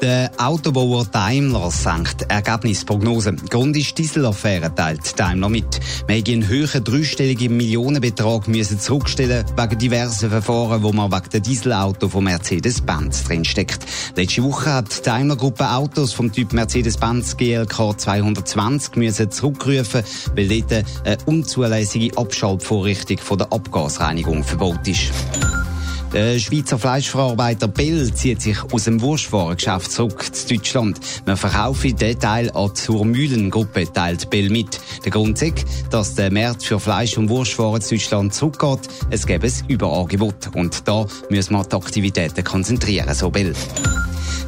Der Autobauer Daimler senkt Ergebnisprognose. Grund ist die Dieselaffäre, teilt Daimler mit. Wir haben einen höheren dreistelligen Millionenbetrag müssen zurückstellen wegen diversen Verfahren, wo man wegen der Dieselauto von Mercedes-Benz drinsteckt. Letzte Woche hat die Daimler Gruppe Autos vom Typ Mercedes-Benz GLK 220 müssen zurückrufen, weil dort eine unzulässige Abschaltvorrichtung von der Abgasreinigung verbaut ist. Der Schweizer Fleischverarbeiter Bell zieht sich aus dem Wurstwarengeschäft zurück zu Deutschland. Man verkaufe den Teil an die Zurmühlengruppe, teilt Bell mit. Der Grund ist, dass der Markt für Fleisch- und Wurstwaren zu Deutschland zurückgeht. Es gäbe ein Überangebot. Und da müssen wir die Aktivitäten konzentrieren, so Bell.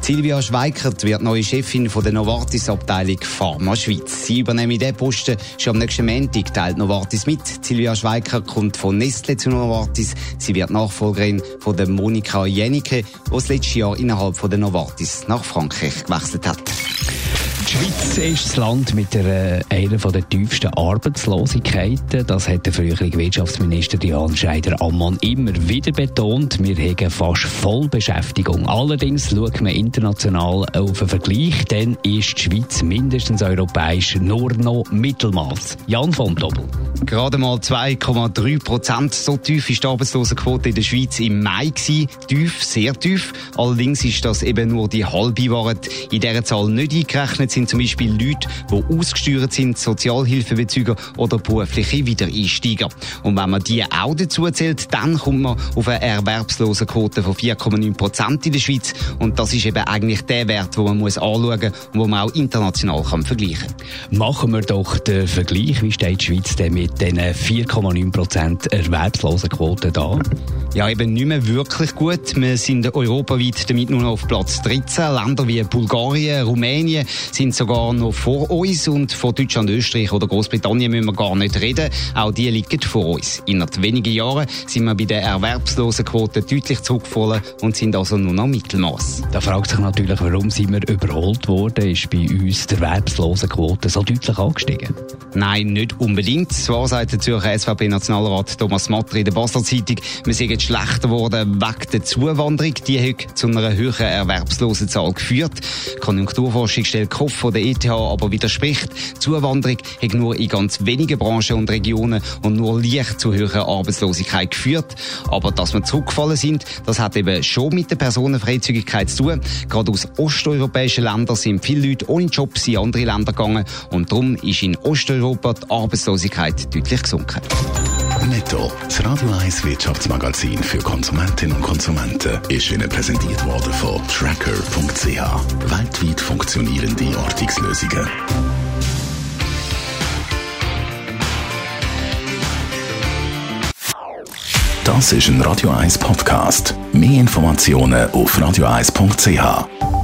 Silvia Schweikert wird neue Chefin von der Novartis-Abteilung Pharma Schweiz. Sie übernimmt diesen Posten schon am nächsten Montag, teilt Novartis mit. Silvia Schweikert kommt von Nestle zu Novartis. Sie wird Nachfolgerin von der Monika Jennike, die das letzte Jahr innerhalb von der Novartis nach Frankreich gewechselt hat. Die Schweiz ist das Land mit der, äh, einer der tiefsten Arbeitslosigkeiten. Das hat der frühere Wirtschaftsminister Jan Scheider-Ammann immer wieder betont. Wir haben fast Vollbeschäftigung. Allerdings schaut man international auf einen Vergleich, dann ist die Schweiz mindestens europäisch nur noch Mittelmaß. Jan von Doppel. Gerade mal 2,3 Prozent. So tief ist die Arbeitslosenquote in der Schweiz im Mai gewesen. Tief, sehr tief. Allerdings ist das eben nur die halbe Wahrheit. In dieser Zahl nicht eingerechnet sind zum Beispiel Leute, die ausgesteuert sind, Sozialhilfebezüger oder berufliche Wiedereinsteiger. Und wenn man die auch dazu zählt, dann kommt man auf eine Erwerbslosenquote von 4,9 Prozent in der Schweiz. Und das ist eben eigentlich der Wert, den man muss anschauen muss und den man auch international kann vergleichen kann. Machen wir doch den Vergleich. Wie steht die Schweiz denn mit diesen 4,9 Prozent Erwerbslosenquote da? Ja, eben nicht mehr wirklich gut. Wir sind europaweit damit nur noch auf Platz 13. Länder wie Bulgarien, Rumänien sind sogar noch vor uns und von Deutschland, Österreich oder Großbritannien müssen wir gar nicht reden. Auch die liegen vor uns. In wenigen Jahren sind wir bei der Erwerbslosenquote deutlich zurückgefallen und sind also nur noch Mittelmaß. Da fragt sich natürlich, warum sind wir überholt worden? Ist bei uns die Erwerbslosenquote so deutlich angestiegen? Nein, nicht unbedingt. Zwar sagt der Zürcher SVP-Nationalrat Thomas Matter in der Basler Zeitung, wir sind schlechter geworden wegen der Zuwanderung. Die hat zu einer höheren Erwerbslosenzahl geführt. Die Konjunkturforschung stellt Kopf von der ETH aber widerspricht. Zuwanderung hat nur in ganz wenigen Branchen und Regionen und nur leicht zu höherer Arbeitslosigkeit geführt. Aber dass wir zurückgefallen sind, das hat eben schon mit der Personenfreizügigkeit zu tun. Gerade aus osteuropäischen Ländern sind viele Leute ohne Jobs in andere Länder gegangen und darum ist in Osteuropa die Arbeitslosigkeit deutlich gesunken. Netto, das Radio 1 Wirtschaftsmagazin für Konsumentinnen und Konsumenten, ist Ihnen präsentiert worden von Tracker.ch. Weltweit funktionierende Ortungslösungen. Das ist ein Radio 1 Podcast. Mehr Informationen auf radio1.ch.